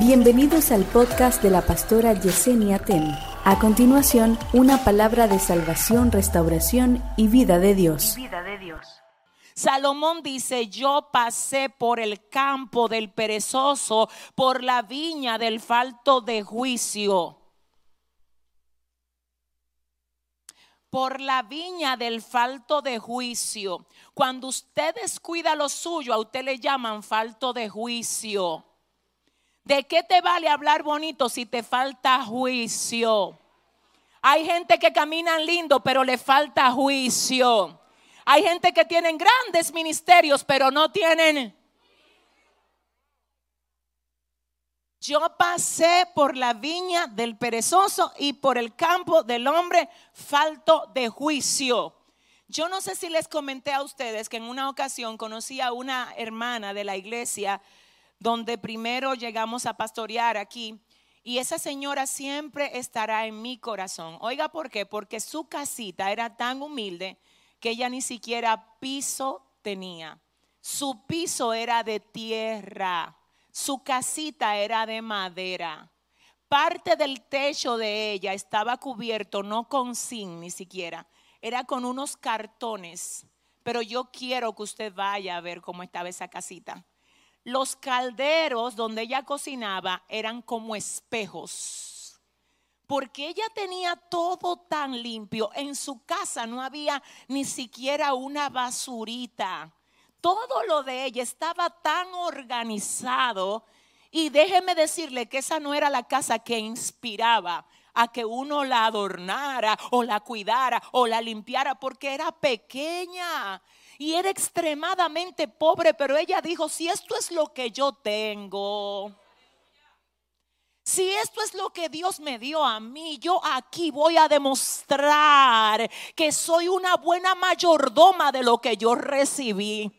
Bienvenidos al podcast de la pastora Yesenia Ten. A continuación, una palabra de salvación, restauración y vida de Dios. vida de Dios. Salomón dice, yo pasé por el campo del perezoso, por la viña del falto de juicio. Por la viña del falto de juicio. Cuando usted descuida lo suyo, a usted le llaman falto de juicio. ¿De qué te vale hablar bonito si te falta juicio? Hay gente que caminan lindo, pero le falta juicio. Hay gente que tienen grandes ministerios, pero no tienen. Yo pasé por la viña del perezoso y por el campo del hombre falto de juicio. Yo no sé si les comenté a ustedes que en una ocasión conocí a una hermana de la iglesia donde primero llegamos a pastorear aquí. Y esa señora siempre estará en mi corazón. Oiga, ¿por qué? Porque su casita era tan humilde que ella ni siquiera piso tenía. Su piso era de tierra. Su casita era de madera. Parte del techo de ella estaba cubierto no con zinc ni siquiera, era con unos cartones. Pero yo quiero que usted vaya a ver cómo estaba esa casita. Los calderos donde ella cocinaba eran como espejos. Porque ella tenía todo tan limpio. En su casa no había ni siquiera una basurita. Todo lo de ella estaba tan organizado. Y déjeme decirle que esa no era la casa que inspiraba a que uno la adornara o la cuidara o la limpiara porque era pequeña y era extremadamente pobre, pero ella dijo, si esto es lo que yo tengo, si esto es lo que Dios me dio a mí, yo aquí voy a demostrar que soy una buena mayordoma de lo que yo recibí.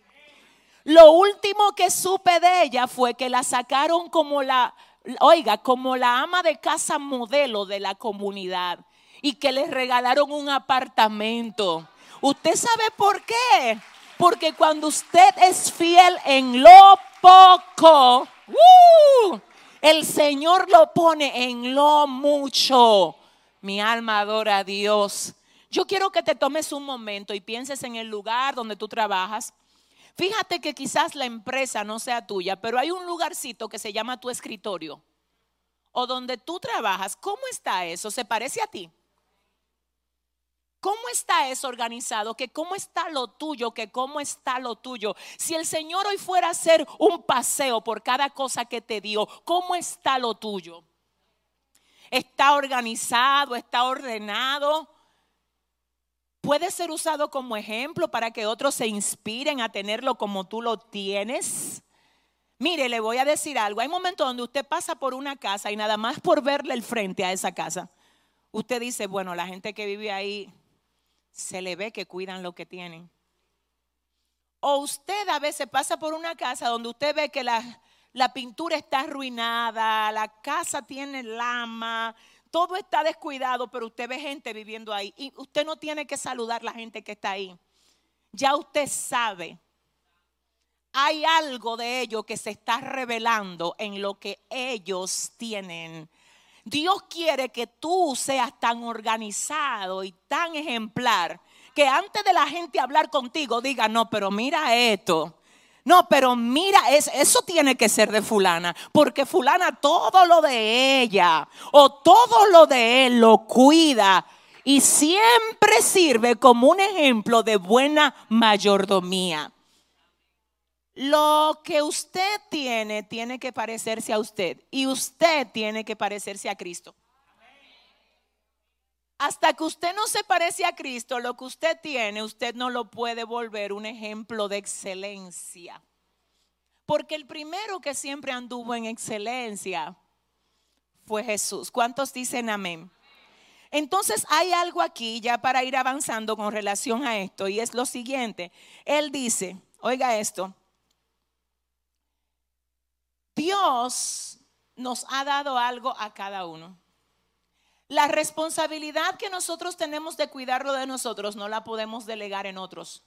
Lo último que supe de ella fue que la sacaron como la, oiga, como la ama de casa modelo de la comunidad y que le regalaron un apartamento. ¿Usted sabe por qué? Porque cuando usted es fiel en lo poco, ¡uh! el Señor lo pone en lo mucho. Mi alma adora a Dios. Yo quiero que te tomes un momento y pienses en el lugar donde tú trabajas Fíjate que quizás la empresa no sea tuya, pero hay un lugarcito que se llama tu escritorio o donde tú trabajas. ¿Cómo está eso? ¿Se parece a ti? ¿Cómo está eso organizado? Que cómo está lo tuyo, que cómo está lo tuyo. Si el Señor hoy fuera a hacer un paseo por cada cosa que te dio, ¿cómo está lo tuyo? ¿Está organizado? ¿Está ordenado? Puede ser usado como ejemplo para que otros se inspiren a tenerlo como tú lo tienes. Mire, le voy a decir algo. Hay momentos donde usted pasa por una casa y nada más por verle el frente a esa casa, usted dice, bueno, la gente que vive ahí se le ve que cuidan lo que tienen. O usted a veces pasa por una casa donde usted ve que la, la pintura está arruinada, la casa tiene lama, todo está descuidado, pero usted ve gente viviendo ahí. Y usted no tiene que saludar a la gente que está ahí. Ya usted sabe. Hay algo de ello que se está revelando en lo que ellos tienen. Dios quiere que tú seas tan organizado y tan ejemplar que antes de la gente hablar contigo diga, no, pero mira esto. No, pero mira, eso tiene que ser de fulana, porque fulana todo lo de ella o todo lo de él lo cuida y siempre sirve como un ejemplo de buena mayordomía. Lo que usted tiene tiene que parecerse a usted y usted tiene que parecerse a Cristo. Hasta que usted no se parece a Cristo, lo que usted tiene, usted no lo puede volver un ejemplo de excelencia. Porque el primero que siempre anduvo en excelencia fue Jesús. ¿Cuántos dicen amén? Entonces hay algo aquí ya para ir avanzando con relación a esto y es lo siguiente. Él dice, oiga esto, Dios nos ha dado algo a cada uno. La responsabilidad que nosotros tenemos de cuidarlo de nosotros no la podemos delegar en otros.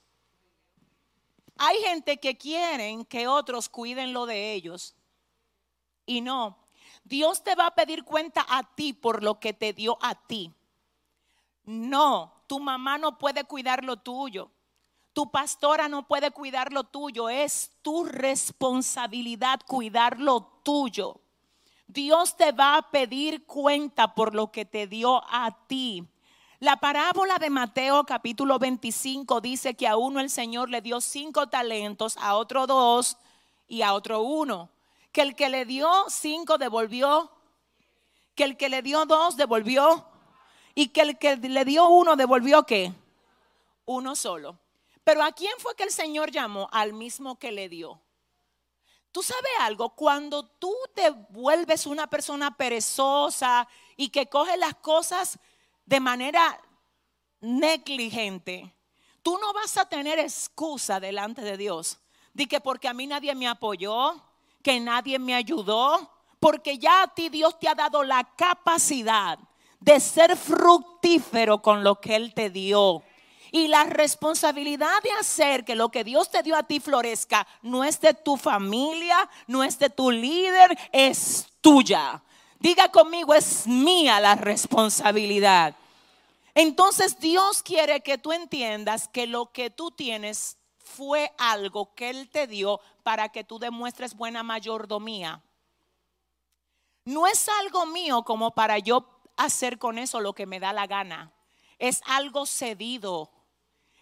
Hay gente que quieren que otros cuiden lo de ellos y no. Dios te va a pedir cuenta a ti por lo que te dio a ti. No, tu mamá no puede cuidar lo tuyo. Tu pastora no puede cuidar lo tuyo. Es tu responsabilidad cuidar lo tuyo. Dios te va a pedir cuenta por lo que te dio a ti. La parábola de Mateo capítulo 25 dice que a uno el Señor le dio cinco talentos, a otro dos y a otro uno. Que el que le dio cinco devolvió, que el que le dio dos devolvió y que el que le dio uno devolvió qué? Uno solo. Pero ¿a quién fue que el Señor llamó? Al mismo que le dio. Tú sabes algo, cuando tú te vuelves una persona perezosa y que coge las cosas de manera negligente, tú no vas a tener excusa delante de Dios. De que porque a mí nadie me apoyó, que nadie me ayudó, porque ya a ti Dios te ha dado la capacidad de ser fructífero con lo que Él te dio. Y la responsabilidad de hacer que lo que Dios te dio a ti florezca no es de tu familia, no es de tu líder, es tuya. Diga conmigo, es mía la responsabilidad. Entonces Dios quiere que tú entiendas que lo que tú tienes fue algo que Él te dio para que tú demuestres buena mayordomía. No es algo mío como para yo hacer con eso lo que me da la gana. Es algo cedido.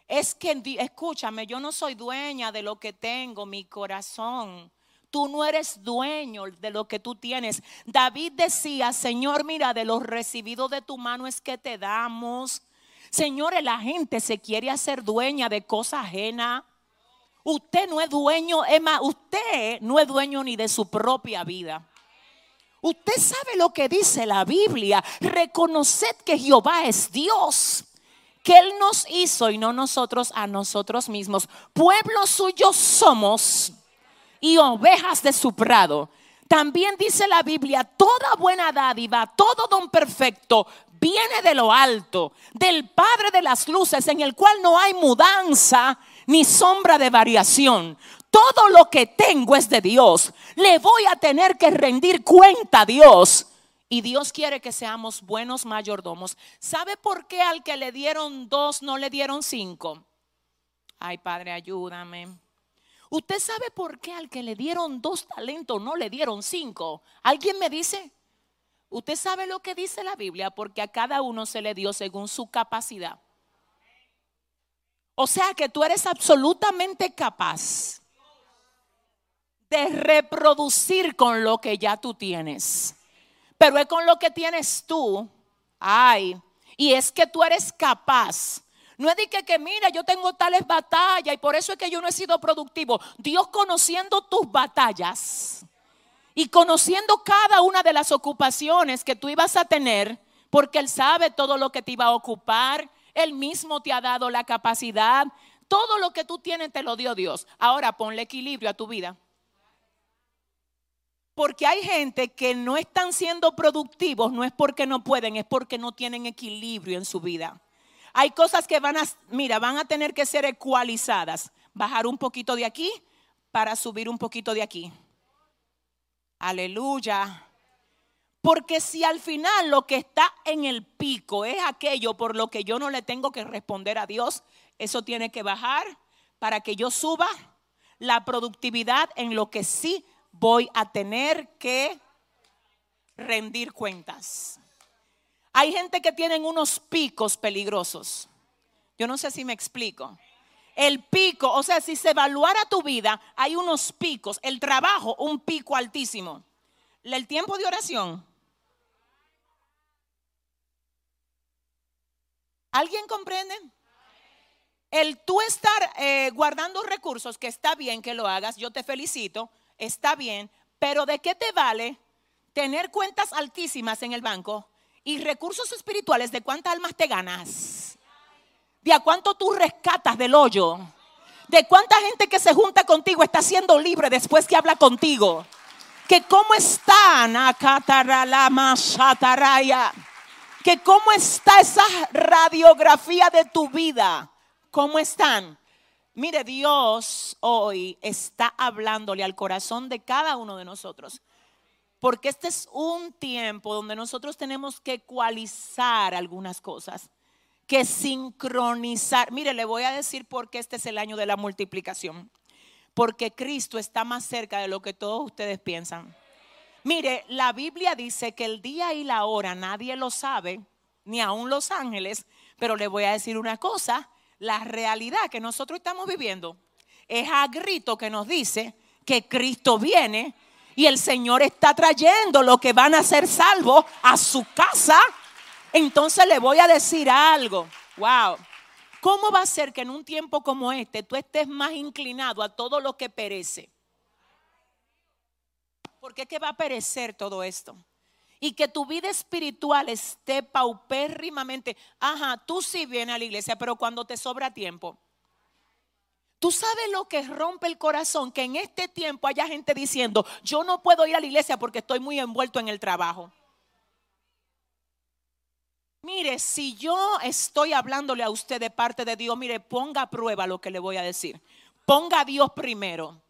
Es que, escúchame, yo no soy dueña de lo que tengo, mi corazón. Tú no eres dueño de lo que tú tienes. David decía, Señor, mira, de los recibidos de tu mano es que te damos. Señores, la gente se quiere hacer dueña de cosas ajenas. Usted no es dueño, Emma, usted no es dueño ni de su propia vida. Usted sabe lo que dice la Biblia. Reconoced que Jehová es Dios, que Él nos hizo y no nosotros a nosotros mismos. Pueblo suyo somos y ovejas de su prado. También dice la Biblia, toda buena dádiva, todo don perfecto viene de lo alto, del Padre de las luces, en el cual no hay mudanza ni sombra de variación todo lo que tengo es de Dios. Le voy a tener que rendir cuenta a Dios. Y Dios quiere que seamos buenos mayordomos. ¿Sabe por qué al que le dieron dos no le dieron cinco? Ay, Padre, ayúdame. ¿Usted sabe por qué al que le dieron dos talentos no le dieron cinco? ¿Alguien me dice? Usted sabe lo que dice la Biblia, porque a cada uno se le dio según su capacidad. O sea que tú eres absolutamente capaz de reproducir con lo que ya tú tienes. Pero es con lo que tienes tú. Ay, y es que tú eres capaz. No es de que, que mira, yo tengo tales batallas y por eso es que yo no he sido productivo. Dios conociendo tus batallas y conociendo cada una de las ocupaciones que tú ibas a tener, porque Él sabe todo lo que te iba a ocupar, Él mismo te ha dado la capacidad, todo lo que tú tienes te lo dio Dios. Ahora ponle equilibrio a tu vida. Porque hay gente que no están siendo productivos, no es porque no pueden, es porque no tienen equilibrio en su vida. Hay cosas que van a, mira, van a tener que ser ecualizadas. Bajar un poquito de aquí para subir un poquito de aquí. Aleluya. Porque si al final lo que está en el pico es aquello por lo que yo no le tengo que responder a Dios, eso tiene que bajar para que yo suba la productividad en lo que sí voy a tener que rendir cuentas. Hay gente que tienen unos picos peligrosos. Yo no sé si me explico. El pico, o sea, si se evaluara tu vida, hay unos picos. El trabajo, un pico altísimo. El tiempo de oración. ¿Alguien comprende? El tú estar eh, guardando recursos, que está bien que lo hagas, yo te felicito, está bien, pero ¿de qué te vale tener cuentas altísimas en el banco y recursos espirituales de cuántas almas te ganas? ¿De a cuánto tú rescatas del hoyo? ¿De cuánta gente que se junta contigo está siendo libre después que habla contigo? Que cómo están, que cómo está esa radiografía de tu vida, cómo están. Mire, Dios hoy está hablándole al corazón de cada uno de nosotros. porque este es un tiempo donde nosotros tenemos que ecualizar algunas cosas, que sincronizar. Mire, le voy a decir por qué este es el año de la multiplicación. Porque Cristo está más cerca de lo que todos ustedes piensan. Mire, la Biblia dice que el día y la hora nadie lo sabe, ni aún los ángeles, pero le voy a decir una cosa, la realidad que nosotros estamos viviendo es a grito que nos dice que Cristo viene y el Señor está trayendo lo que van a ser salvos a su casa. Entonces le voy a decir algo. Wow. ¿Cómo va a ser que en un tiempo como este tú estés más inclinado a todo lo que perece? Porque es que va a perecer todo esto. Y que tu vida espiritual esté paupérrimamente. Ajá, tú sí vienes a la iglesia, pero cuando te sobra tiempo. Tú sabes lo que rompe el corazón, que en este tiempo haya gente diciendo, yo no puedo ir a la iglesia porque estoy muy envuelto en el trabajo. Mire, si yo estoy hablándole a usted de parte de Dios, mire, ponga a prueba lo que le voy a decir. Ponga a Dios primero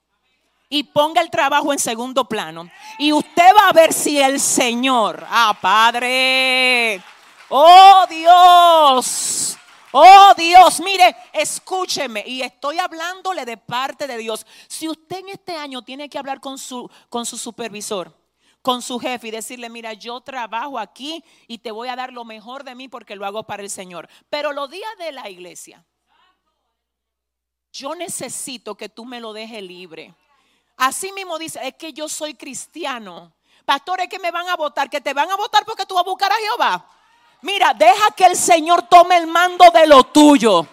y ponga el trabajo en segundo plano. Y usted va a ver si el Señor, ah, Padre, oh Dios, Oh Dios, mire, escúcheme. Y estoy hablándole de parte de Dios. Si usted en este año tiene que hablar con su, con su supervisor, con su jefe y decirle, mira, yo trabajo aquí y te voy a dar lo mejor de mí porque lo hago para el Señor. Pero los días de la iglesia, yo necesito que tú me lo dejes libre. Así mismo dice, es que yo soy cristiano. Pastores que me van a votar, que te van a votar porque tú vas a buscar a Jehová. Mira, deja que el Señor tome el mando de lo tuyo.